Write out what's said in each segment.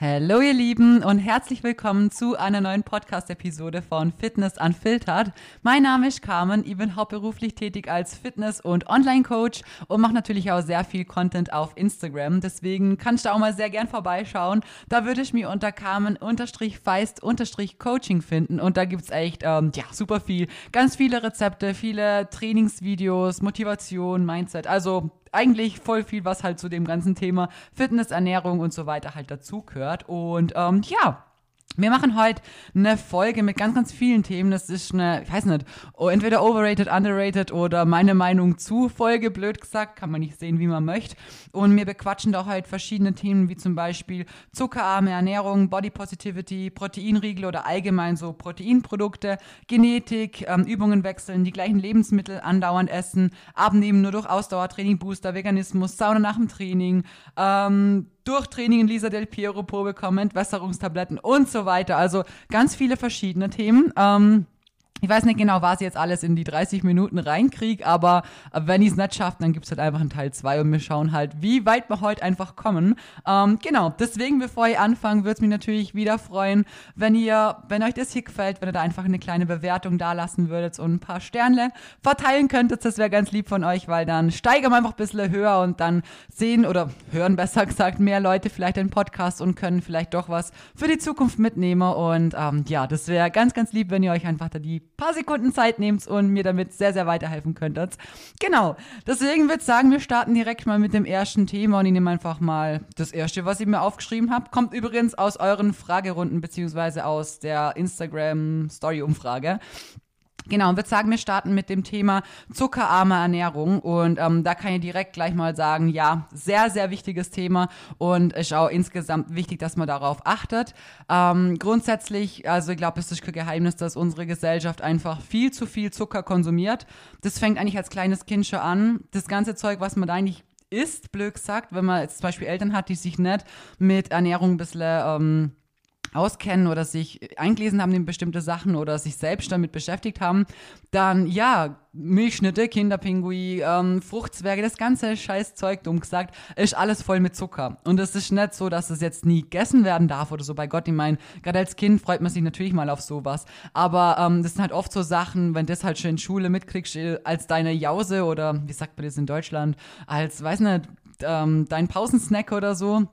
Hallo ihr Lieben und herzlich willkommen zu einer neuen Podcast-Episode von Fitness Unfiltered. Mein Name ist Carmen, ich bin hauptberuflich tätig als Fitness- und Online-Coach und mache natürlich auch sehr viel Content auf Instagram. Deswegen kannst du auch mal sehr gern vorbeischauen. Da würde ich mir unter Carmen-Feist-Coaching finden und da gibt's echt ähm, ja, super viel. Ganz viele Rezepte, viele Trainingsvideos, Motivation, Mindset. Also eigentlich voll viel, was halt zu dem ganzen Thema Fitness, Ernährung und so weiter halt dazu gehört. Und ähm, ja, wir machen heute eine Folge mit ganz, ganz vielen Themen. Das ist eine, ich weiß nicht, entweder overrated, underrated oder meine Meinung zu Folge, blöd gesagt, kann man nicht sehen, wie man möchte. Und wir bequatschen da heute verschiedene Themen, wie zum Beispiel zuckerarme Ernährung, Body Positivity, Proteinriegel oder allgemein so Proteinprodukte, Genetik, ähm, Übungen wechseln, die gleichen Lebensmittel andauernd essen, abnehmen nur durch Ausdauertraining, Booster, Veganismus, Sauna nach dem Training, ähm, Durchtraining in Lisa Del Piero Pro bekommen, Entwässerungstabletten und so weiter. Also ganz viele verschiedene Themen. Ähm, ich weiß nicht genau, was ich jetzt alles in die 30 Minuten reinkriege, aber wenn ich es nicht schaffe, dann gibt es halt einfach einen Teil 2 und wir schauen halt, wie weit wir heute einfach kommen. Ähm, genau, deswegen, bevor ich anfange, würde es mich natürlich wieder freuen, wenn ihr, wenn euch das hier gefällt, wenn ihr da einfach eine kleine Bewertung da lassen würdet und ein paar Sternle verteilen könntet. Das wäre ganz lieb von euch, weil dann steigern wir einfach ein bisschen höher und dann sehen oder hören besser gesagt mehr Leute vielleicht den Podcast und können vielleicht doch was für die Zukunft mitnehmen. Und ähm, ja, das wäre ganz, ganz lieb, wenn ihr euch einfach da die paar Sekunden Zeit nehmt und mir damit sehr, sehr weiterhelfen könntet. Genau. Deswegen würde ich sagen, wir starten direkt mal mit dem ersten Thema und ich nehme einfach mal das erste, was ich mir aufgeschrieben habe. Kommt übrigens aus euren Fragerunden beziehungsweise aus der Instagram-Story-Umfrage. Genau, und würde sagen, wir starten mit dem Thema zuckerarme Ernährung. Und ähm, da kann ich direkt gleich mal sagen, ja, sehr, sehr wichtiges Thema und ist auch insgesamt wichtig, dass man darauf achtet. Ähm, grundsätzlich, also ich glaube, es ist kein Geheimnis, dass unsere Gesellschaft einfach viel zu viel Zucker konsumiert. Das fängt eigentlich als kleines Kind schon an. Das ganze Zeug, was man da eigentlich isst, blöd gesagt, wenn man jetzt zum Beispiel Eltern hat, die sich nicht mit Ernährung ein bisschen... Ähm, auskennen oder sich eingelesen haben in bestimmte Sachen oder sich selbst damit beschäftigt haben, dann ja, Milchschnitte, Kinderpingui, ähm, Fruchtzwerge, das ganze Scheißzeug, dumm gesagt, ist alles voll mit Zucker. Und es ist nicht so, dass es jetzt nie gegessen werden darf oder so. Bei Gott, ich meine, gerade als Kind freut man sich natürlich mal auf sowas. Aber ähm, das sind halt oft so Sachen, wenn das halt schon in Schule mitkriegst, äh, als deine Jause oder wie sagt man das in Deutschland, als, weiß nicht, ähm, dein Pausensnack oder so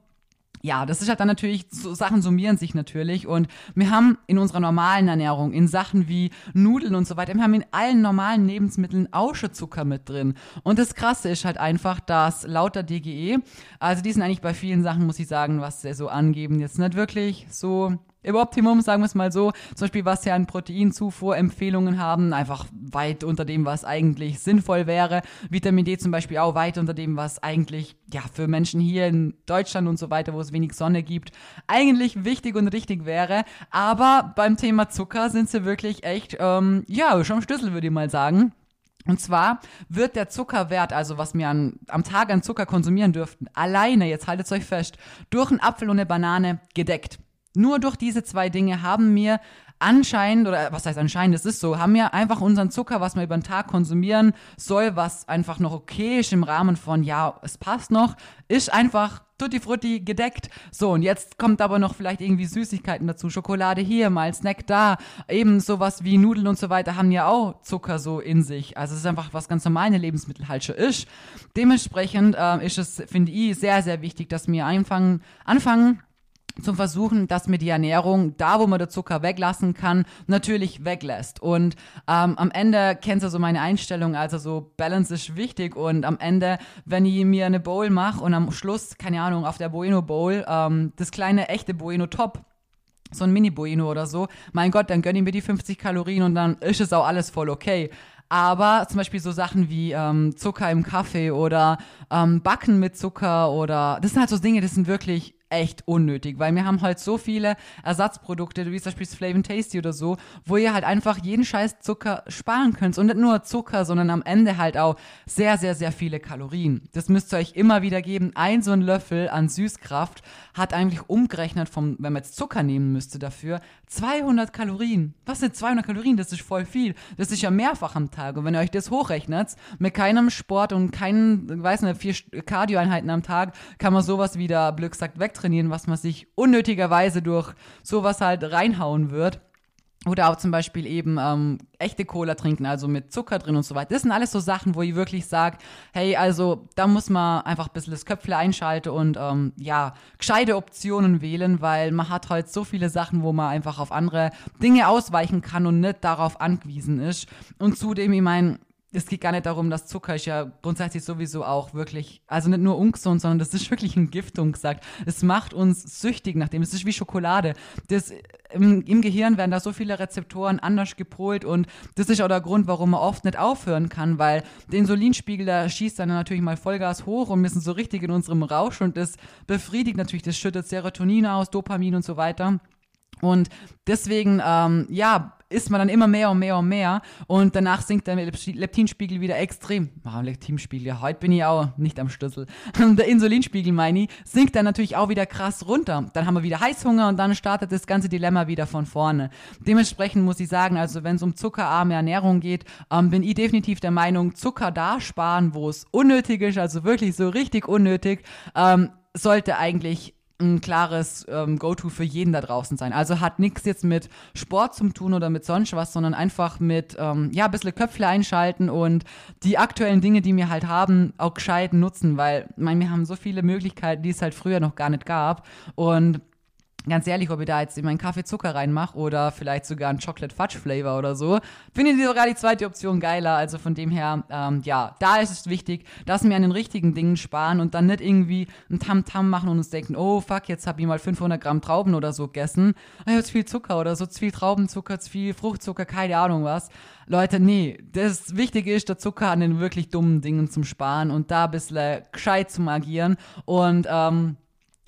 ja, das ist halt dann natürlich, so Sachen summieren sich natürlich und wir haben in unserer normalen Ernährung, in Sachen wie Nudeln und so weiter, wir haben in allen normalen Lebensmitteln auch schon Zucker mit drin. Und das Krasse ist halt einfach, dass laut der DGE, also die sind eigentlich bei vielen Sachen, muss ich sagen, was sie so angeben, jetzt nicht wirklich so im Optimum, sagen wir es mal so. Zum Beispiel, was ja an Proteinzufuhrempfehlungen haben, einfach weit unter dem, was eigentlich sinnvoll wäre. Vitamin D zum Beispiel auch weit unter dem, was eigentlich, ja, für Menschen hier in Deutschland und so weiter, wo es wenig Sonne gibt, eigentlich wichtig und richtig wäre. Aber beim Thema Zucker sind sie wirklich echt, ähm, ja, schon Schlüssel, würde ich mal sagen. Und zwar wird der Zuckerwert, also was wir an, am Tag an Zucker konsumieren dürften, alleine, jetzt haltet euch fest, durch einen Apfel und eine Banane gedeckt. Nur durch diese zwei Dinge haben wir anscheinend, oder was heißt anscheinend, es ist so, haben wir einfach unseren Zucker, was wir über den Tag konsumieren soll, was einfach noch okay ist im Rahmen von, ja, es passt noch, ist einfach tutti frutti gedeckt. So, und jetzt kommt aber noch vielleicht irgendwie Süßigkeiten dazu. Schokolade hier, mal Snack da. Eben sowas wie Nudeln und so weiter haben ja auch Zucker so in sich. Also es ist einfach was ganz normale Lebensmittel halt schon ist. Dementsprechend äh, ist es, finde ich, sehr, sehr wichtig, dass wir anfangen, anfangen zum Versuchen, dass mir die Ernährung, da wo man den Zucker weglassen kann, natürlich weglässt. Und ähm, am Ende kennst du so meine Einstellung, also so Balance ist wichtig und am Ende, wenn ich mir eine Bowl mache und am Schluss, keine Ahnung, auf der Bueno Bowl, ähm, das kleine echte Bueno Top, so ein Mini-Bueno oder so, mein Gott, dann gönne ich mir die 50 Kalorien und dann ist es auch alles voll okay. Aber zum Beispiel so Sachen wie ähm, Zucker im Kaffee oder ähm, Backen mit Zucker oder das sind halt so Dinge, das sind wirklich echt unnötig, weil wir haben halt so viele Ersatzprodukte, wie zum Beispiel Flavin Tasty oder so, wo ihr halt einfach jeden Scheiß Zucker sparen könnt. Und nicht nur Zucker, sondern am Ende halt auch sehr, sehr, sehr viele Kalorien. Das müsst ihr euch immer wieder geben. Ein so ein Löffel an Süßkraft hat eigentlich umgerechnet vom, wenn man jetzt Zucker nehmen müsste dafür, 200 Kalorien. Was sind 200 Kalorien? Das ist voll viel. Das ist ja mehrfach am Tag. Und wenn ihr euch das hochrechnet, mit keinem Sport und keinen, weiß nicht, vier Kardioeinheiten am Tag, kann man sowas wieder, Glück sagt, wegtrainieren trainieren, was man sich unnötigerweise durch sowas halt reinhauen wird. Oder auch zum Beispiel eben ähm, echte Cola trinken, also mit Zucker drin und so weiter. Das sind alles so Sachen, wo ich wirklich sage, hey, also da muss man einfach ein bisschen das Köpfle einschalten und ähm, ja, gescheite Optionen wählen, weil man hat halt so viele Sachen, wo man einfach auf andere Dinge ausweichen kann und nicht darauf angewiesen ist. Und zudem, ich meine, es geht gar nicht darum, dass Zucker ist ja grundsätzlich sowieso auch wirklich, also nicht nur ungesund, sondern das ist wirklich ein Giftung gesagt. Es macht uns süchtig nachdem. Es ist wie Schokolade. Das, im, im, Gehirn werden da so viele Rezeptoren anders gepolt und das ist auch der Grund, warum man oft nicht aufhören kann, weil der Insulinspiegel, der schießt dann natürlich mal Vollgas hoch und wir sind so richtig in unserem Rausch und das befriedigt natürlich, das schüttet Serotonin aus, Dopamin und so weiter. Und deswegen, ähm, ja, isst man dann immer mehr und mehr und mehr und danach sinkt der Leptinspiegel wieder extrem. Oh, Leptinspiegel, ja, heute bin ich auch nicht am Schlüssel. der Insulinspiegel, meine ich, sinkt dann natürlich auch wieder krass runter. Dann haben wir wieder Heißhunger und dann startet das ganze Dilemma wieder von vorne. Dementsprechend muss ich sagen, also wenn es um zuckerarme Ernährung geht, ähm, bin ich definitiv der Meinung, Zucker da sparen, wo es unnötig ist, also wirklich so richtig unnötig, ähm, sollte eigentlich ein klares ähm, Go-To für jeden da draußen sein. Also hat nichts jetzt mit Sport zu tun oder mit sonst was, sondern einfach mit, ähm, ja, ein bisschen Köpfle einschalten und die aktuellen Dinge, die wir halt haben, auch gescheit nutzen, weil, ich meine, wir haben so viele Möglichkeiten, die es halt früher noch gar nicht gab und ganz ehrlich, ob ich da jetzt in meinen Kaffee Zucker reinmache oder vielleicht sogar einen Chocolate Fudge Flavor oder so, finde ich sogar die zweite Option geiler. Also von dem her, ähm, ja, da ist es wichtig, dass wir an den richtigen Dingen sparen und dann nicht irgendwie ein Tamtam -Tam machen und uns denken, oh fuck, jetzt habe ich mal 500 Gramm Trauben oder so gegessen. Ich habe zu viel Zucker oder so, zu viel Traubenzucker, zu viel Fruchtzucker, keine Ahnung was. Leute, nee, das Wichtige ist, der Zucker an den wirklich dummen Dingen zum Sparen und da ein bisschen gescheit zum agieren und, ähm,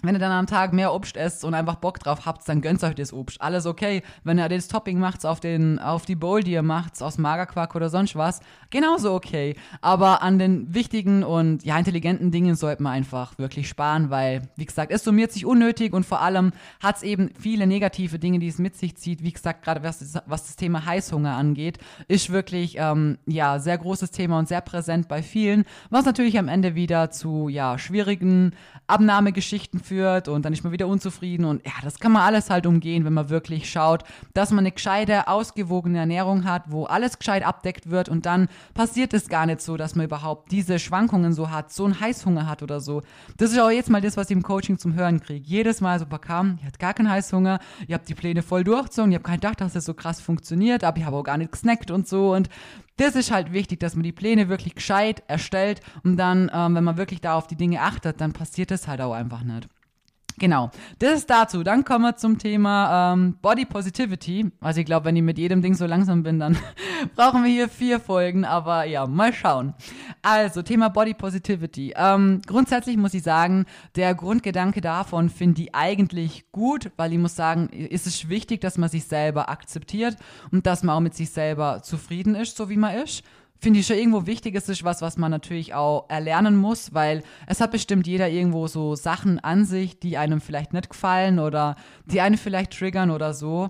wenn ihr dann am Tag mehr Obst esst und einfach Bock drauf habt, dann gönnt euch das Obst. Alles okay. Wenn ihr das Topping macht auf, den, auf die Bowl, die ihr macht, aus Magerquark oder sonst was, genauso okay. Aber an den wichtigen und ja, intelligenten Dingen sollte man einfach wirklich sparen, weil, wie gesagt, es summiert sich unnötig und vor allem hat es eben viele negative Dinge, die es mit sich zieht. Wie gesagt, gerade was, was das Thema Heißhunger angeht, ist wirklich, ähm, ja, sehr großes Thema und sehr präsent bei vielen, was natürlich am Ende wieder zu, ja, schwierigen Abnahmegeschichten führt und dann ist man wieder unzufrieden und ja, das kann man alles halt umgehen, wenn man wirklich schaut, dass man eine gescheite, ausgewogene Ernährung hat, wo alles gescheit abdeckt wird und dann passiert es gar nicht so, dass man überhaupt diese Schwankungen so hat, so einen Heißhunger hat oder so. Das ist auch jetzt mal das, was ich im Coaching zum Hören kriege. Jedes Mal so bekam, ihr habt gar keinen Heißhunger, ihr habt die Pläne voll durchgezogen, ihr habt keinen gedacht, dass das so krass funktioniert, aber ich habe auch gar nicht gesnackt und so und das ist halt wichtig, dass man die Pläne wirklich gescheit erstellt und dann, ähm, wenn man wirklich da auf die Dinge achtet, dann passiert das halt auch einfach nicht. Genau, das ist dazu. Dann kommen wir zum Thema ähm, Body Positivity. Also ich glaube, wenn ich mit jedem Ding so langsam bin, dann brauchen wir hier vier Folgen, aber ja, mal schauen. Also, Thema Body Positivity. Ähm, grundsätzlich muss ich sagen, der Grundgedanke davon finde ich eigentlich gut, weil ich muss sagen, ist es wichtig, dass man sich selber akzeptiert und dass man auch mit sich selber zufrieden ist, so wie man ist finde ich schon irgendwo wichtig. Es ist was, was man natürlich auch erlernen muss, weil es hat bestimmt jeder irgendwo so Sachen an sich, die einem vielleicht nicht gefallen oder die einen vielleicht triggern oder so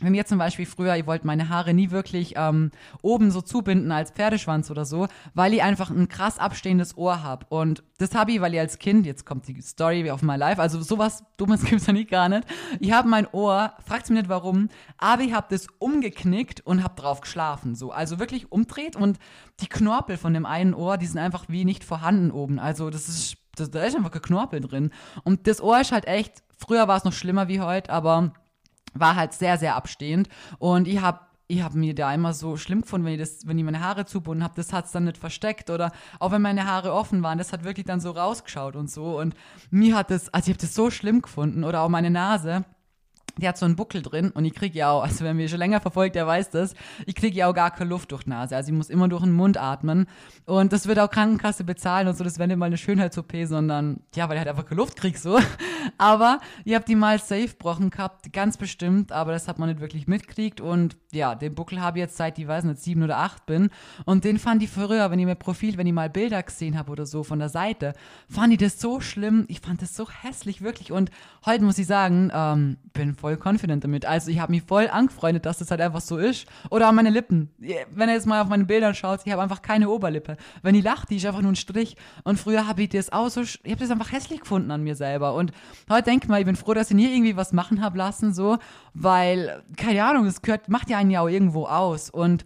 wenn mir zum Beispiel früher, ihr wollt meine Haare nie wirklich ähm, oben so zubinden als Pferdeschwanz oder so, weil ich einfach ein krass abstehendes Ohr habe. Und das habe ich, weil ich als Kind, jetzt kommt die Story auf my life, also sowas Dummes gibt es ja nicht gar nicht. Ich habe mein Ohr, fragt mich nicht warum, aber ich habe das umgeknickt und habe drauf geschlafen. So, also wirklich umdreht und die Knorpel von dem einen Ohr, die sind einfach wie nicht vorhanden oben. Also das ist, das, da ist einfach Knorpel drin. Und das Ohr ist halt echt, früher war es noch schlimmer wie heute, aber war halt sehr, sehr abstehend. Und ich habe ich habe mir da immer so schlimm gefunden, wenn ich, das, wenn ich meine Haare zubunden habe, das hat es dann nicht versteckt oder auch wenn meine Haare offen waren, das hat wirklich dann so rausgeschaut und so und mir hat das, also ich habe das so schlimm gefunden oder auch meine Nase, die hat so einen Buckel drin und ich kriege ja auch, also wer mich schon länger verfolgt, der weiß das, ich kriege ja auch gar keine Luft durch die Nase. Also ich muss immer durch den Mund atmen. Und das wird auch Krankenkasse bezahlen und so, das wäre nicht mal eine Schönheits-OP, sondern ja, weil ich halt einfach keine Luft kriege so. Aber ich habe die mal safe gebrochen gehabt, ganz bestimmt, aber das hat man nicht wirklich mitkriegt. Und ja, den Buckel habe ich jetzt seit, ich weiß nicht, sieben oder acht bin. Und den fand ich früher, wenn ich mir Profil, wenn ich mal Bilder gesehen habe oder so von der Seite, fand ich das so schlimm. Ich fand das so hässlich, wirklich. Und heute muss ich sagen, ähm, bin voll confident damit. Also ich habe mich voll angefreundet, dass das halt einfach so ist. Oder an meine Lippen. Wenn ihr jetzt mal auf meine Bilder schaut, ich habe einfach keine Oberlippe. Wenn die lacht, die ist einfach nur ein Strich. Und früher habe ich das auch so, ich habe das einfach hässlich gefunden an mir selber. Und heute denke ich mal, ich bin froh, dass ich nie irgendwie was machen habe lassen, so, weil, keine Ahnung, es gehört, macht ja einen ja auch irgendwo aus. Und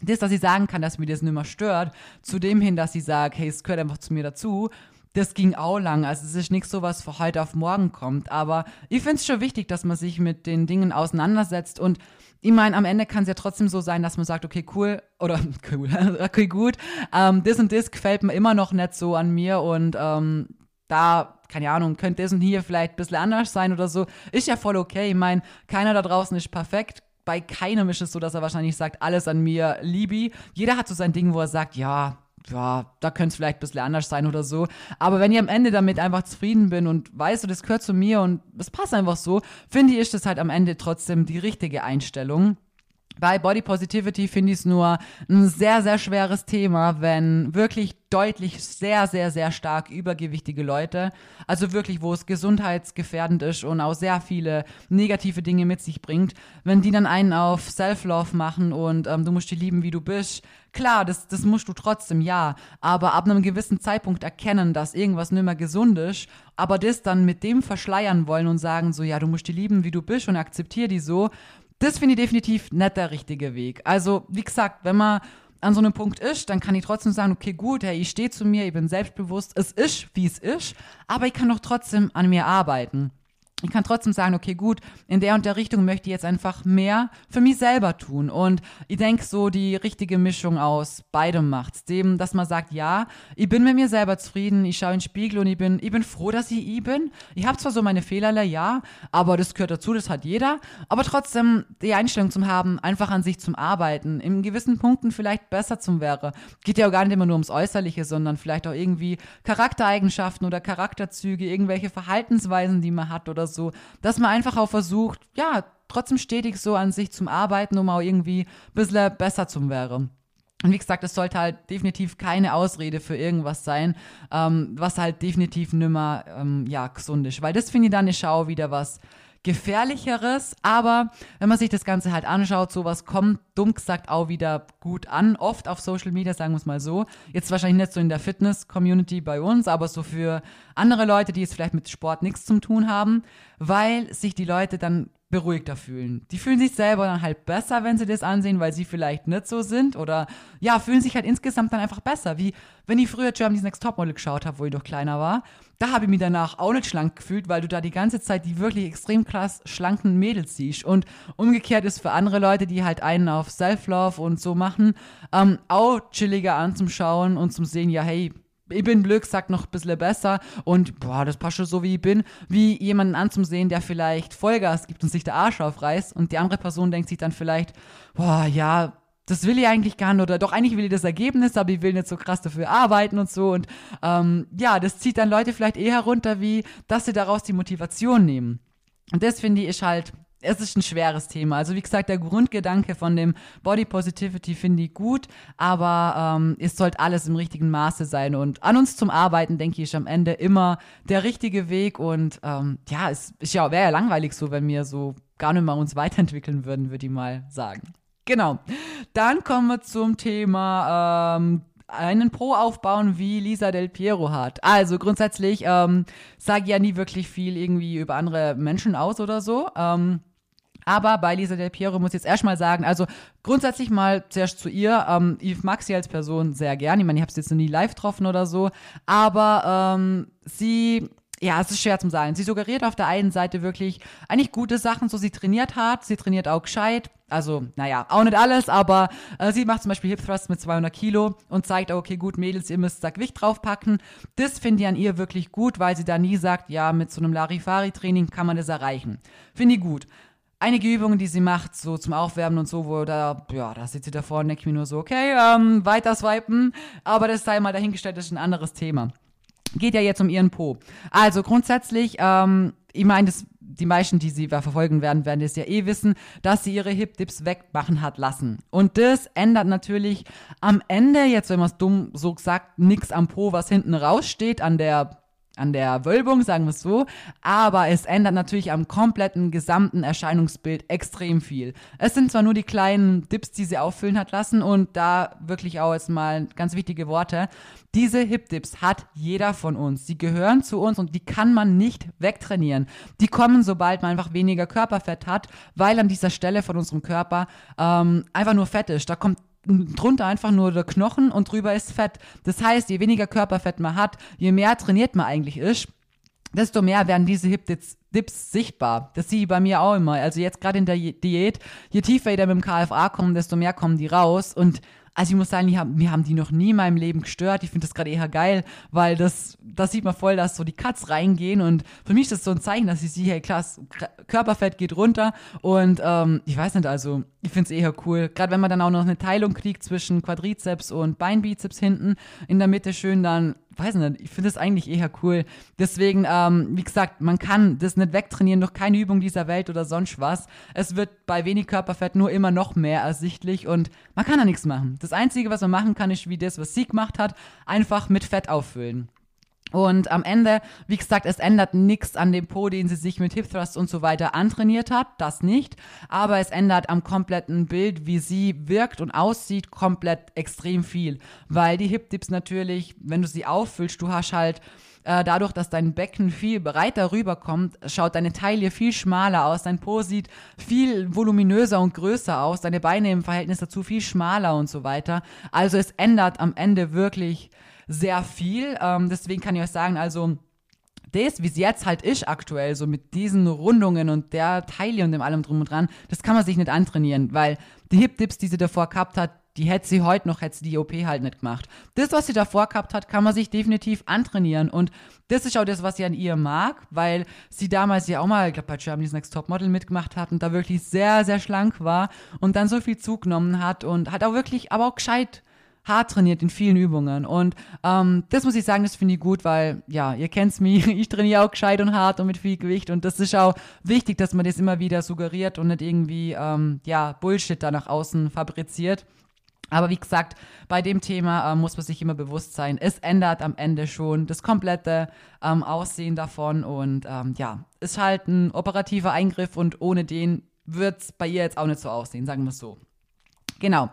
das, dass ich sagen kann, dass mir das nicht mehr stört, zu dem hin, dass ich sage, hey, es gehört einfach zu mir dazu, das ging auch lang. Also es ist nicht so, was von heute auf morgen kommt. Aber ich finde es schon wichtig, dass man sich mit den Dingen auseinandersetzt. Und ich meine, am Ende kann es ja trotzdem so sein, dass man sagt, okay, cool, oder cool, okay, gut, ähm, das und das gefällt mir immer noch nicht so an mir und ähm, da, keine Ahnung, könnte das und hier vielleicht ein bisschen anders sein oder so. Ist ja voll okay. Ich meine, keiner da draußen ist perfekt bei keinem ist es so, dass er wahrscheinlich sagt, alles an mir liebe. Jeder hat so sein Ding, wo er sagt, ja, ja, da könnte es vielleicht ein bisschen anders sein oder so. Aber wenn ich am Ende damit einfach zufrieden bin und weißt du, das gehört zu mir und es passt einfach so, finde ich, ist das halt am Ende trotzdem die richtige Einstellung. Bei Body Positivity finde ich es nur ein sehr, sehr schweres Thema, wenn wirklich deutlich sehr, sehr, sehr stark übergewichtige Leute, also wirklich, wo es gesundheitsgefährdend ist und auch sehr viele negative Dinge mit sich bringt, wenn die dann einen auf Self-Love machen und ähm, du musst dich lieben, wie du bist. Klar, das, das musst du trotzdem, ja, aber ab einem gewissen Zeitpunkt erkennen, dass irgendwas nicht mehr gesund ist, aber das dann mit dem verschleiern wollen und sagen so, ja, du musst dich lieben, wie du bist und akzeptier die so, das finde ich definitiv nicht der richtige Weg. Also, wie gesagt, wenn man an so einem Punkt ist, dann kann ich trotzdem sagen, okay, gut, hey, ich stehe zu mir, ich bin selbstbewusst, es ist, wie es ist, aber ich kann doch trotzdem an mir arbeiten ich kann trotzdem sagen, okay, gut, in der und der Richtung möchte ich jetzt einfach mehr für mich selber tun. Und ich denke, so die richtige Mischung aus beidem macht's. Dem, dass man sagt, ja, ich bin mit mir selber zufrieden, ich schaue in den Spiegel und ich bin, ich bin froh, dass ich ich bin. Ich habe zwar so meine Fehlerle, ja, aber das gehört dazu, das hat jeder. Aber trotzdem die Einstellung zum haben, einfach an sich zum Arbeiten, in gewissen Punkten vielleicht besser zum wäre. Geht ja auch gar nicht immer nur ums Äußerliche, sondern vielleicht auch irgendwie Charaktereigenschaften oder Charakterzüge, irgendwelche Verhaltensweisen, die man hat oder so so, dass man einfach auch versucht, ja, trotzdem stetig so an sich zum Arbeiten, um auch irgendwie ein bisschen besser zu werden. Und wie gesagt, es sollte halt definitiv keine Ausrede für irgendwas sein, ähm, was halt definitiv nimmer ähm, ja, gesund ist. Weil das finde ich dann ist auch wieder was gefährlicheres. Aber wenn man sich das Ganze halt anschaut, sowas kommt dumm gesagt auch wieder gut an. Oft auf Social Media, sagen wir es mal so. Jetzt wahrscheinlich nicht so in der Fitness-Community bei uns, aber so für andere Leute, die jetzt vielleicht mit Sport nichts zu tun haben, weil sich die Leute dann beruhigter fühlen. Die fühlen sich selber dann halt besser, wenn sie das ansehen, weil sie vielleicht nicht so sind oder ja, fühlen sich halt insgesamt dann einfach besser. Wie wenn ich früher Germany's Next Topmodel geschaut habe, wo ich noch kleiner war. Da habe ich mich danach auch nicht schlank gefühlt, weil du da die ganze Zeit die wirklich extrem krass schlanken Mädels siehst. Und umgekehrt ist für andere Leute, die halt einen auf Self-Love und so machen, ähm, auch chilliger anzuschauen und zum sehen, ja, hey, ich bin Glück, sagt noch ein bisschen besser und boah, das passt schon so wie ich bin, wie jemanden anzusehen, der vielleicht Vollgas gibt und sich der Arsch aufreißt und die andere Person denkt sich dann vielleicht, boah, ja, das will ich eigentlich gar nicht oder doch eigentlich will ich das Ergebnis, aber ich will nicht so krass dafür arbeiten und so und ähm, ja, das zieht dann Leute vielleicht eher runter, wie dass sie daraus die Motivation nehmen. Und das finde ich ist halt es ist ein schweres Thema. Also wie gesagt, der Grundgedanke von dem Body Positivity finde ich gut, aber ähm, es sollte alles im richtigen Maße sein. Und an uns zum Arbeiten, denke ich, ist am Ende immer der richtige Weg. Und ähm, ja, es ja, wäre ja langweilig so, wenn wir so gar nicht mal uns weiterentwickeln würden, würde ich mal sagen. Genau. Dann kommen wir zum Thema ähm, einen Pro aufbauen, wie Lisa Del Piero hat. Also grundsätzlich ähm, sage ich ja nie wirklich viel irgendwie über andere Menschen aus oder so. Ähm, aber bei Lisa Del Piero muss ich jetzt erstmal sagen, also grundsätzlich mal zuerst zu ihr. Ähm, ich mag sie als Person sehr gern. Ich meine, ich habe sie jetzt noch nie live getroffen oder so. Aber ähm, sie ja, es ist schwer zu sagen. Sie suggeriert auf der einen Seite wirklich eigentlich gute Sachen, so sie trainiert hart, sie trainiert auch gescheit. Also, naja, auch nicht alles, aber äh, sie macht zum Beispiel Hip Thrusts mit 200 Kilo und zeigt, okay, gut, Mädels, ihr müsst da Gewicht draufpacken. Das finde ich an ihr wirklich gut, weil sie da nie sagt, ja, mit so einem Larifari-Training kann man das erreichen. Finde ich gut einige Übungen, die sie macht, so zum Aufwärmen und so, wo da, ja, da sitzt sie davor und denkt mir nur so, okay, ähm, weiter swipen, aber das sei mal dahingestellt, das ist ein anderes Thema. Geht ja jetzt um ihren Po. Also grundsätzlich, ähm, ich meine, die meisten, die sie verfolgen werden, werden es ja eh wissen, dass sie ihre Hip-Dips wegmachen hat lassen. Und das ändert natürlich am Ende, jetzt wenn man es dumm so sagt, nichts am Po, was hinten raussteht, an der an der Wölbung, sagen wir es so, aber es ändert natürlich am kompletten gesamten Erscheinungsbild extrem viel. Es sind zwar nur die kleinen Dips, die sie auffüllen hat lassen und da wirklich auch jetzt mal ganz wichtige Worte. Diese Hip-Dips hat jeder von uns. Sie gehören zu uns und die kann man nicht wegtrainieren. Die kommen, sobald man einfach weniger Körperfett hat, weil an dieser Stelle von unserem Körper ähm, einfach nur Fett ist. Da kommt drunter einfach nur der Knochen und drüber ist Fett. Das heißt, je weniger Körperfett man hat, je mehr trainiert man eigentlich ist, desto mehr werden diese Hip-Dips Dips sichtbar. Das sehe ich bei mir auch immer. Also jetzt gerade in der Diät, je tiefer ich da mit dem KFA komme, desto mehr kommen die raus. Und also ich muss sagen, die haben, mir haben die noch nie in meinem Leben gestört. Ich finde das gerade eher geil, weil das, das sieht man voll, dass so die Cuts reingehen und für mich ist das so ein Zeichen, dass ich sehe, hey krass, Körperfett geht runter und ähm, ich weiß nicht, also ich finde es eher cool. Gerade wenn man dann auch noch eine Teilung kriegt zwischen Quadrizeps und Beinbizeps hinten, in der Mitte schön dann weiß nicht, ich finde es eigentlich eher cool. Deswegen, ähm, wie gesagt, man kann das nicht wegtrainieren durch keine Übung dieser Welt oder sonst was. Es wird bei wenig Körperfett nur immer noch mehr ersichtlich und man kann da nichts machen. Das Einzige, was man machen kann, ist wie das, was sie gemacht hat, einfach mit Fett auffüllen. Und am Ende, wie gesagt, es ändert nichts an dem Po, den sie sich mit Hip Thrust und so weiter antrainiert hat, das nicht. Aber es ändert am kompletten Bild, wie sie wirkt und aussieht, komplett extrem viel. Weil die Hip Dips natürlich, wenn du sie auffüllst, du hast halt äh, dadurch, dass dein Becken viel breiter rüberkommt, schaut deine Taille viel schmaler aus, dein Po sieht viel voluminöser und größer aus, deine Beine im Verhältnis dazu viel schmaler und so weiter. Also es ändert am Ende wirklich sehr viel. Ähm, deswegen kann ich euch sagen, also das, wie es jetzt halt ist aktuell, so mit diesen Rundungen und der Taille und dem allem drum und dran, das kann man sich nicht antrainieren, weil die Hip-Dips, die sie davor gehabt hat, die hätte sie heute noch, hätte sie die OP halt nicht gemacht. Das, was sie davor gehabt hat, kann man sich definitiv antrainieren. Und das ist auch das, was sie an ihr mag, weil sie damals ja auch mal, ich glaube, bei Germany's Next Topmodel mitgemacht hat und da wirklich sehr, sehr schlank war und dann so viel zugenommen hat und hat auch wirklich, aber auch gescheit hart trainiert in vielen Übungen. Und ähm, das muss ich sagen, das finde ich gut, weil, ja, ihr kennt's mich, ich trainiere auch gescheit und hart und mit viel Gewicht. Und das ist auch wichtig, dass man das immer wieder suggeriert und nicht irgendwie, ähm, ja, Bullshit da nach außen fabriziert. Aber wie gesagt, bei dem Thema äh, muss man sich immer bewusst sein, es ändert am Ende schon das komplette ähm, Aussehen davon und ähm, ja, ist halt ein operativer Eingriff und ohne den wird es bei ihr jetzt auch nicht so aussehen, sagen wir es so. Genau.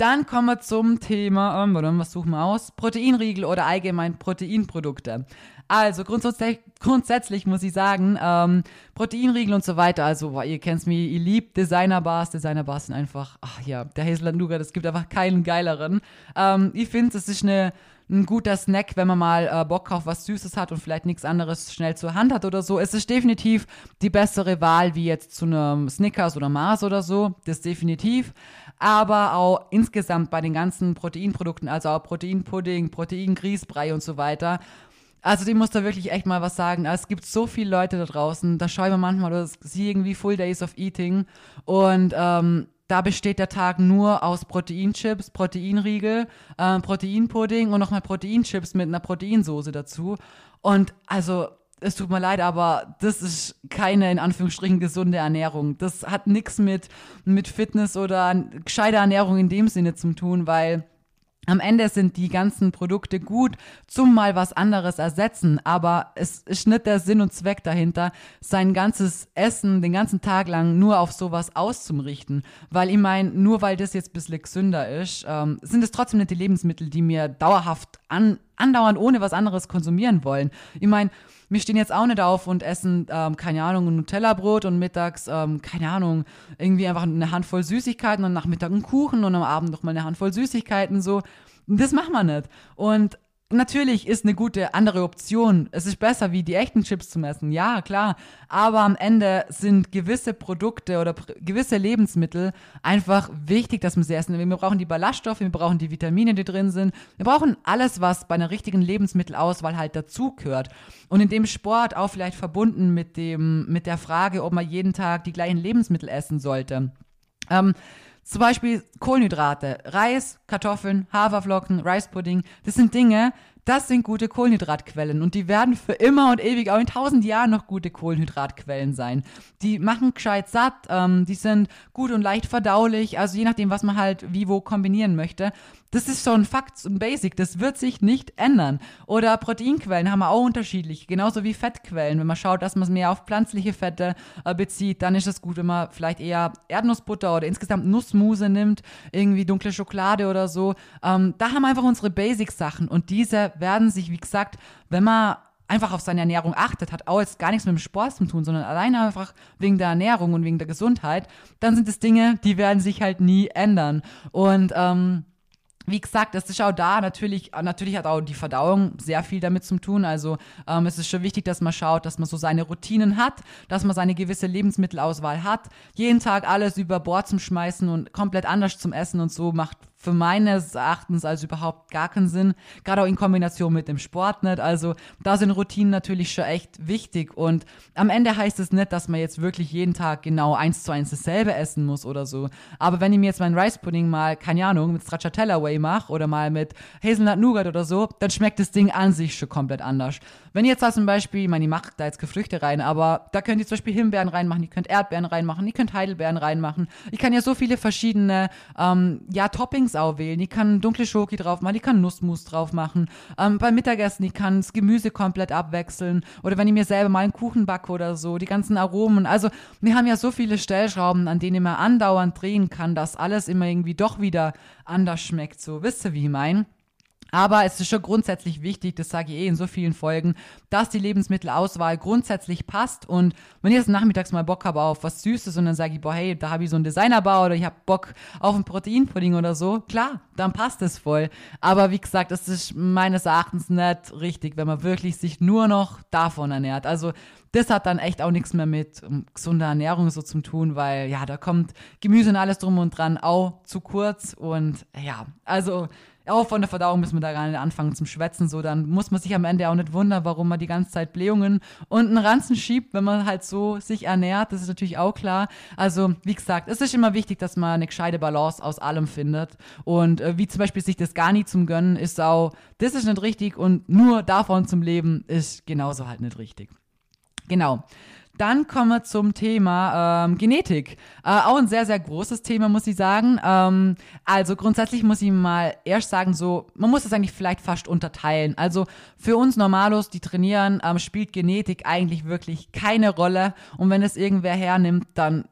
Dann kommen wir zum Thema, ähm, was suchen wir aus? Proteinriegel oder allgemein Proteinprodukte. Also grundsätzlich, grundsätzlich muss ich sagen, ähm, Proteinriegel und so weiter, also boah, ihr kennt mich, ihr liebt Designerbars. Designerbars sind einfach, ach ja, der Hazelnut Nougat, es gibt einfach keinen geileren. Ähm, ich finde, es ist eine ein guter Snack, wenn man mal äh, Bock auf was Süßes hat und vielleicht nichts anderes schnell zur Hand hat oder so. Es ist definitiv die bessere Wahl wie jetzt zu einem Snickers oder Mars oder so. Das definitiv. Aber auch insgesamt bei den ganzen Proteinprodukten, also auch Proteinpudding, Proteingrießbrei und so weiter. Also die muss da wirklich echt mal was sagen. Es gibt so viele Leute da draußen, da schauen wir manchmal, oder sie irgendwie Full Days of Eating und ähm, da besteht der Tag nur aus Proteinchips, Proteinriegel, äh, Proteinpudding und nochmal Proteinchips mit einer Proteinsoße dazu. Und also, es tut mir leid, aber das ist keine in Anführungsstrichen gesunde Ernährung. Das hat nichts mit, mit Fitness oder gescheiter Ernährung in dem Sinne zu tun, weil am Ende sind die ganzen Produkte gut zum mal was anderes ersetzen, aber es ist nicht der Sinn und Zweck dahinter, sein ganzes Essen den ganzen Tag lang nur auf sowas auszurichten. Weil ich meine, nur weil das jetzt ein bisschen gesünder ist, ähm, sind es trotzdem nicht die Lebensmittel, die mir dauerhaft an, andauernd ohne was anderes konsumieren wollen. Ich meine, wir stehen jetzt auch nicht auf und essen, ähm, keine Ahnung, ein Nutella-Brot und mittags, ähm, keine Ahnung, irgendwie einfach eine Handvoll Süßigkeiten und nachmittag einen Kuchen und am Abend noch mal eine Handvoll Süßigkeiten, so. Das machen wir nicht. Und Natürlich ist eine gute andere Option. Es ist besser, wie die echten Chips zu messen. Ja, klar. Aber am Ende sind gewisse Produkte oder pr gewisse Lebensmittel einfach wichtig, dass man sie essen. Wir brauchen die Ballaststoffe, wir brauchen die Vitamine, die drin sind. Wir brauchen alles, was bei einer richtigen Lebensmittelauswahl halt dazugehört. Und in dem Sport auch vielleicht verbunden mit dem, mit der Frage, ob man jeden Tag die gleichen Lebensmittel essen sollte. Ähm, zum Beispiel Kohlenhydrate, Reis, Kartoffeln, Haferflocken, Reispudding. Das sind Dinge, das sind gute Kohlenhydratquellen und die werden für immer und ewig, auch in tausend Jahren noch gute Kohlenhydratquellen sein. Die machen gescheit satt, ähm, die sind gut und leicht verdaulich, also je nachdem, was man halt wie wo kombinieren möchte. Das ist ein Fakt, ein Basic, das wird sich nicht ändern. Oder Proteinquellen haben wir auch unterschiedlich, genauso wie Fettquellen. Wenn man schaut, dass man es mehr auf pflanzliche Fette äh, bezieht, dann ist es gut, wenn man vielleicht eher Erdnussbutter oder insgesamt Nussmuse nimmt, irgendwie dunkle Schokolade oder so. Ähm, da haben wir einfach unsere Basic-Sachen und diese werden sich, wie gesagt, wenn man einfach auf seine Ernährung achtet, hat auch jetzt gar nichts mit dem Sport zu tun, sondern alleine einfach wegen der Ernährung und wegen der Gesundheit, dann sind es Dinge, die werden sich halt nie ändern. Und ähm, wie gesagt, es ist auch da natürlich, natürlich hat auch die Verdauung sehr viel damit zu tun. Also ähm, es ist schon wichtig, dass man schaut, dass man so seine Routinen hat, dass man seine gewisse Lebensmittelauswahl hat. Jeden Tag alles über Bord zum Schmeißen und komplett anders zum Essen und so macht für meines Erachtens also überhaupt gar keinen Sinn. Gerade auch in Kombination mit dem Sport nicht. Also da sind Routinen natürlich schon echt wichtig. Und am Ende heißt es nicht, dass man jetzt wirklich jeden Tag genau eins zu eins dasselbe essen muss oder so. Aber wenn ich mir jetzt meinen Rice Pudding mal, keine Ahnung, mit Stracciatella Way mache oder mal mit Hazelnut Nougat oder so, dann schmeckt das Ding an sich schon komplett anders. Wenn ihr jetzt da zum Beispiel, ich meine, ihr macht da jetzt Gefrüchte rein, aber da könnt ihr zum Beispiel Himbeeren reinmachen, ihr könnt Erdbeeren reinmachen, ihr könnt Heidelbeeren reinmachen. Ich kann ja so viele verschiedene, ähm, ja, Toppings Toppings auswählen. Ich kann dunkle Schoki drauf machen, ich kann Nussmus drauf machen. Ähm, beim Mittagessen, ich kann das Gemüse komplett abwechseln. Oder wenn ich mir selber mal einen Kuchen backe oder so, die ganzen Aromen. Also wir haben ja so viele Stellschrauben, an denen man andauernd drehen kann, dass alles immer irgendwie doch wieder anders schmeckt. So, wisst ihr, wie ich meine? Aber es ist schon grundsätzlich wichtig, das sage ich eh in so vielen Folgen, dass die Lebensmittelauswahl grundsätzlich passt. Und wenn ich jetzt nachmittags mal Bock habe auf was Süßes und dann sage ich, boah, hey, da habe ich so einen Designerbau oder ich habe Bock auf einen Proteinpudding oder so, klar, dann passt es voll. Aber wie gesagt, es ist meines Erachtens nicht richtig, wenn man wirklich sich nur noch davon ernährt. Also das hat dann echt auch nichts mehr mit gesunder Ernährung so zu tun, weil ja, da kommt Gemüse und alles drum und dran auch zu kurz. Und ja, also auch von der Verdauung müssen wir da gar nicht anfangen zum Schwätzen. So, dann muss man sich am Ende auch nicht wundern, warum man die ganze Zeit Blähungen und einen Ranzen schiebt, wenn man halt so sich ernährt. Das ist natürlich auch klar. Also, wie gesagt, es ist immer wichtig, dass man eine gescheite Balance aus allem findet. Und äh, wie zum Beispiel sich das gar nicht zum Gönnen ist auch, das ist nicht richtig und nur davon zum Leben ist genauso halt nicht richtig. Genau. Dann kommen wir zum Thema ähm, Genetik. Äh, auch ein sehr, sehr großes Thema, muss ich sagen. Ähm, also grundsätzlich muss ich mal erst sagen, so, man muss es eigentlich vielleicht fast unterteilen. Also für uns Normalos, die trainieren, ähm, spielt Genetik eigentlich wirklich keine Rolle. Und wenn es irgendwer hernimmt, dann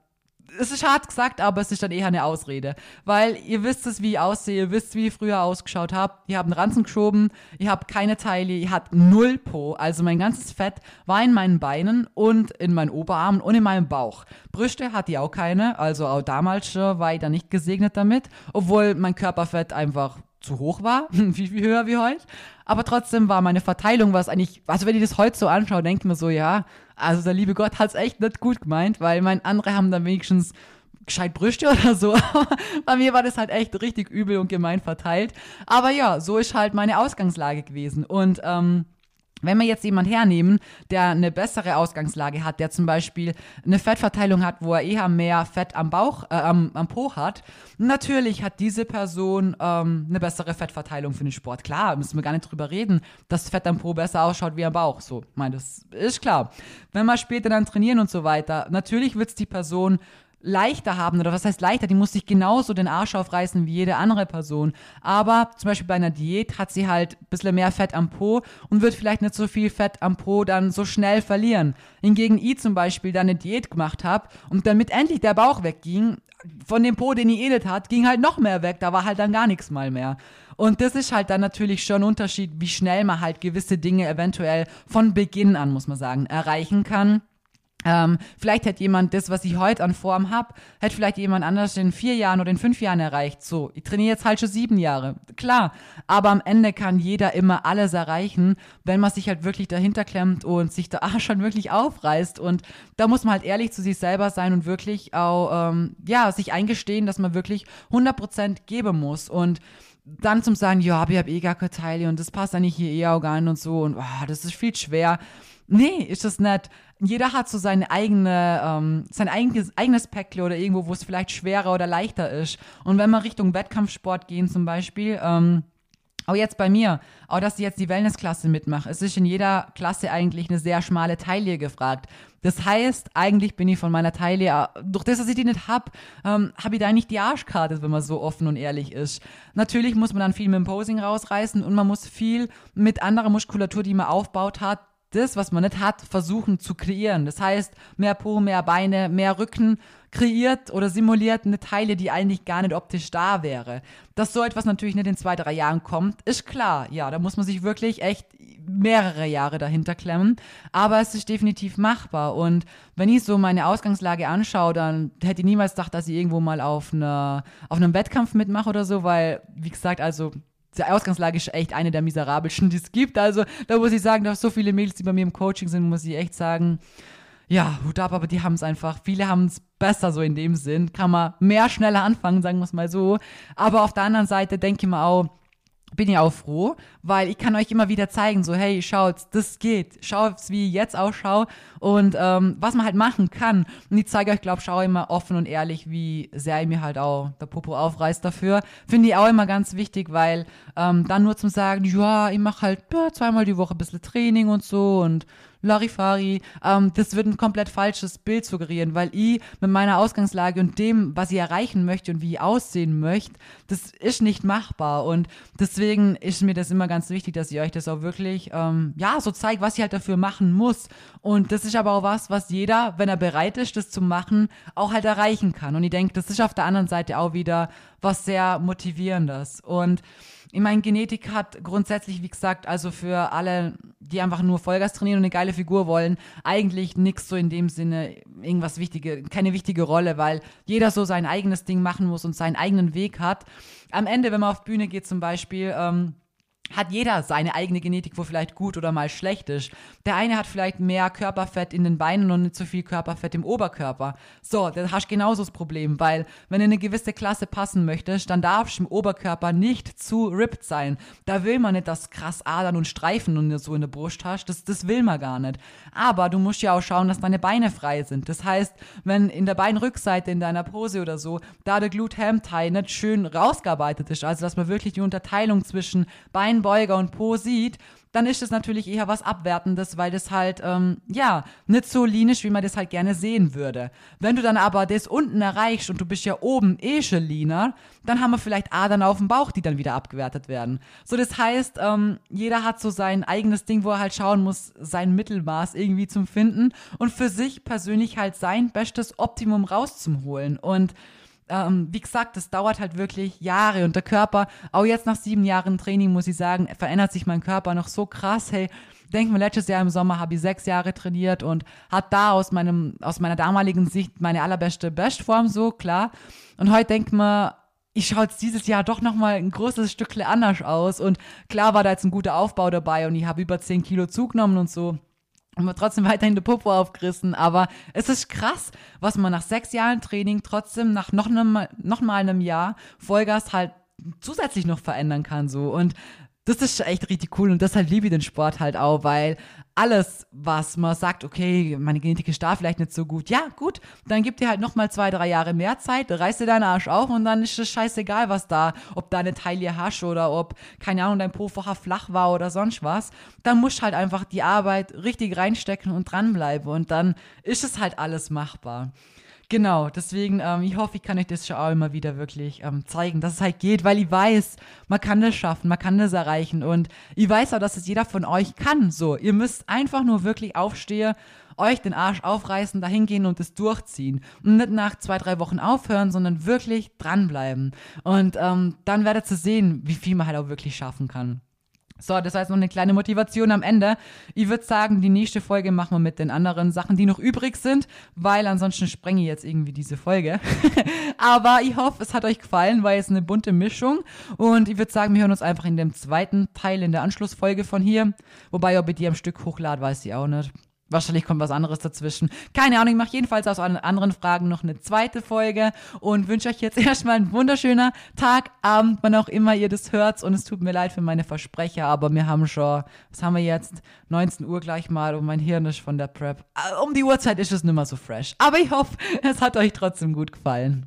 es ist hart gesagt, aber es ist dann eher eine Ausrede. Weil ihr wisst es, wie ich aussehe, ihr wisst, wie ich früher ausgeschaut habe. Ihr habt einen Ranzen geschoben, ihr habt keine Teile, ihr habt null Po. Also mein ganzes Fett war in meinen Beinen und in meinen Oberarmen und in meinem Bauch. Brüste hatte ich auch keine, also auch damals war ich da nicht gesegnet damit, obwohl mein Körperfett einfach zu hoch war, viel, viel höher wie heute. Aber trotzdem war meine Verteilung, was eigentlich, also wenn ich das heute so anschaue, denkt man so, ja, also der liebe Gott hat es echt nicht gut gemeint, weil mein andere haben dann wenigstens gescheit Brüste oder so. Bei mir war das halt echt richtig übel und gemein verteilt. Aber ja, so ist halt meine Ausgangslage gewesen. Und ähm, wenn wir jetzt jemanden hernehmen, der eine bessere Ausgangslage hat, der zum Beispiel eine Fettverteilung hat, wo er eher mehr Fett am Bauch, äh, am, am Po hat, natürlich hat diese Person ähm, eine bessere Fettverteilung für den Sport. Klar, müssen wir gar nicht drüber reden, dass Fett am Po besser ausschaut wie am Bauch. So, ich meine, das ist klar. Wenn wir später dann trainieren und so weiter, natürlich wird es die Person leichter haben, oder was heißt leichter, die muss sich genauso den Arsch aufreißen wie jede andere Person. Aber zum Beispiel bei einer Diät hat sie halt ein bisschen mehr Fett am Po und wird vielleicht nicht so viel Fett am Po dann so schnell verlieren. Hingegen ich zum Beispiel da eine Diät gemacht habe und damit endlich der Bauch wegging, von dem Po, den ich eh hat, ging halt noch mehr weg, da war halt dann gar nichts mal mehr. Und das ist halt dann natürlich schon ein Unterschied, wie schnell man halt gewisse Dinge eventuell von Beginn an, muss man sagen, erreichen kann. Ähm, vielleicht hätte jemand das, was ich heute an Form habe, hätte vielleicht jemand anders in vier Jahren oder in fünf Jahren erreicht. So, ich trainiere jetzt halt schon sieben Jahre. Klar, aber am Ende kann jeder immer alles erreichen, wenn man sich halt wirklich dahinter klemmt und sich da schon wirklich aufreißt. Und da muss man halt ehrlich zu sich selber sein und wirklich auch, ähm, ja, sich eingestehen, dass man wirklich 100% geben muss. Und dann zum sagen, ja, ich habe eh gar keine Teile und das passt eigentlich hier eh auch gar nicht und so und oh, das ist viel schwer. Nee, ist das nicht. Jeder hat so seine eigene, ähm, sein eigenes, eigenes Päckle oder irgendwo, wo es vielleicht schwerer oder leichter ist. Und wenn wir Richtung Wettkampfsport gehen zum Beispiel, ähm, auch jetzt bei mir, auch dass ich jetzt die Wellnessklasse mitmache. Es ist in jeder Klasse eigentlich eine sehr schmale Taille gefragt. Das heißt, eigentlich bin ich von meiner Taille, durch das, dass ich die nicht habe, ähm, habe ich da nicht die Arschkarte, wenn man so offen und ehrlich ist. Natürlich muss man dann viel mit dem Posing rausreißen und man muss viel mit anderer Muskulatur, die man aufbaut hat, das, was man nicht hat, versuchen zu kreieren. Das heißt, mehr Po, mehr Beine, mehr Rücken kreiert oder simuliert eine Teile, die eigentlich gar nicht optisch da wäre. Dass so etwas natürlich nicht in zwei, drei Jahren kommt, ist klar. Ja, da muss man sich wirklich echt mehrere Jahre dahinter klemmen. Aber es ist definitiv machbar. Und wenn ich so meine Ausgangslage anschaue, dann hätte ich niemals gedacht, dass ich irgendwo mal auf, einer, auf einem Wettkampf mitmache oder so, weil, wie gesagt, also die Ausgangslage ist echt eine der miserabelsten, die es gibt. Also da muss ich sagen, da so viele Mädels, die bei mir im Coaching sind, muss ich echt sagen, ja, Hut ab, aber die haben es einfach, viele haben es besser so in dem Sinn. Kann man mehr schneller anfangen, sagen wir es mal so. Aber auf der anderen Seite denke ich mir auch, bin ich auch froh, weil ich kann euch immer wieder zeigen, so hey, schaut, das geht, schaut, wie ich jetzt ausschaue und ähm, was man halt machen kann. Und ich zeige euch, glaube schau immer offen und ehrlich, wie sehr ich mir halt auch der Popo aufreißt dafür. Finde ich auch immer ganz wichtig, weil ähm, dann nur zum sagen, ja, ich mache halt ja, zweimal die Woche ein bisschen Training und so und Larifari, ähm, das wird ein komplett falsches Bild suggerieren, weil ich mit meiner Ausgangslage und dem, was ich erreichen möchte und wie ich aussehen möchte, das ist nicht machbar. Und deswegen ist mir das immer ganz wichtig, dass ich euch das auch wirklich, ähm, ja, so zeigt, was ich halt dafür machen muss. Und das ist aber auch was, was jeder, wenn er bereit ist, das zu machen, auch halt erreichen kann. Und ich denke, das ist auf der anderen Seite auch wieder was sehr motivierendes. Und ich meine, Genetik hat grundsätzlich, wie gesagt, also für alle, die einfach nur Vollgas trainieren und eine geile Figur wollen, eigentlich nichts so in dem Sinne, irgendwas wichtige, keine wichtige Rolle, weil jeder so sein eigenes Ding machen muss und seinen eigenen Weg hat. Am Ende, wenn man auf Bühne geht zum Beispiel, ähm, hat jeder seine eigene Genetik, wo vielleicht gut oder mal schlecht ist. Der eine hat vielleicht mehr Körperfett in den Beinen und nicht so viel Körperfett im Oberkörper. So, da hast du genauso das Problem, weil wenn du in eine gewisse Klasse passen möchtest, dann darfst du im Oberkörper nicht zu ripped sein. Da will man nicht, dass krass Adern und Streifen und so in der Brust hast. Das, das will man gar nicht. Aber du musst ja auch schauen, dass deine Beine frei sind. Das heißt, wenn in der Beinrückseite in deiner Pose oder so, da der Glute-Ham-Tie nicht schön rausgearbeitet ist, also dass man wirklich die Unterteilung zwischen Bein Beuger und Po sieht, dann ist es natürlich eher was Abwertendes, weil das halt, ähm, ja, nicht so linisch, wie man das halt gerne sehen würde. Wenn du dann aber das unten erreichst und du bist ja oben eh schon leaner, dann haben wir vielleicht Adern auf dem Bauch, die dann wieder abgewertet werden. So, das heißt, ähm, jeder hat so sein eigenes Ding, wo er halt schauen muss, sein Mittelmaß irgendwie zum Finden und für sich persönlich halt sein bestes Optimum rauszuholen. Und ähm, wie gesagt, das dauert halt wirklich Jahre und der Körper, auch jetzt nach sieben Jahren Training, muss ich sagen, verändert sich mein Körper noch so krass. Hey, denk mal, letztes Jahr im Sommer habe ich sechs Jahre trainiert und hat da aus meinem, aus meiner damaligen Sicht meine allerbeste Bestform so, klar. Und heute denkt man, ich schaue jetzt dieses Jahr doch nochmal ein großes Stückchen anders aus und klar war da jetzt ein guter Aufbau dabei und ich habe über zehn Kilo zugenommen und so und trotzdem weiterhin die Popo aufgerissen. Aber es ist krass, was man nach sechs Jahren Training trotzdem nach noch, einem, noch mal einem Jahr Vollgas halt zusätzlich noch verändern kann. So. Und das ist echt richtig cool und deshalb liebe ich den Sport halt auch, weil alles, was man sagt, okay, meine Genetik ist da vielleicht nicht so gut, ja, gut, dann gibt dir halt nochmal zwei, drei Jahre mehr Zeit, reißt dir deinen Arsch auf und dann ist es scheißegal, was da, ob deine Taille hast oder ob, keine Ahnung, dein Po vorher flach war oder sonst was. Dann musst du halt einfach die Arbeit richtig reinstecken und dranbleiben und dann ist es halt alles machbar. Genau, deswegen, ähm, ich hoffe, ich kann euch das schon auch immer wieder wirklich ähm, zeigen, dass es halt geht, weil ich weiß, man kann das schaffen, man kann das erreichen und ich weiß auch, dass es jeder von euch kann. So, ihr müsst einfach nur wirklich aufstehen, euch den Arsch aufreißen, dahin gehen und es durchziehen und nicht nach zwei, drei Wochen aufhören, sondern wirklich dranbleiben. Und ähm, dann werdet ihr sehen, wie viel man halt auch wirklich schaffen kann. So, das heißt noch eine kleine Motivation am Ende. Ich würde sagen, die nächste Folge machen wir mit den anderen Sachen, die noch übrig sind, weil ansonsten sprenge ich jetzt irgendwie diese Folge. Aber ich hoffe, es hat euch gefallen, weil es eine bunte Mischung. Und ich würde sagen, wir hören uns einfach in dem zweiten Teil, in der Anschlussfolge von hier. Wobei, ob ich die am Stück hochlade, weiß ich auch nicht. Wahrscheinlich kommt was anderes dazwischen. Keine Ahnung, ich mache jedenfalls aus anderen Fragen noch eine zweite Folge und wünsche euch jetzt erstmal einen wunderschönen Tag, Abend, wann auch immer ihr das hört. Und es tut mir leid für meine Versprecher, aber wir haben schon, was haben wir jetzt? 19 Uhr gleich mal und mein Hirn ist von der Prep. Äh, um die Uhrzeit ist es nicht mehr so fresh. Aber ich hoffe, es hat euch trotzdem gut gefallen.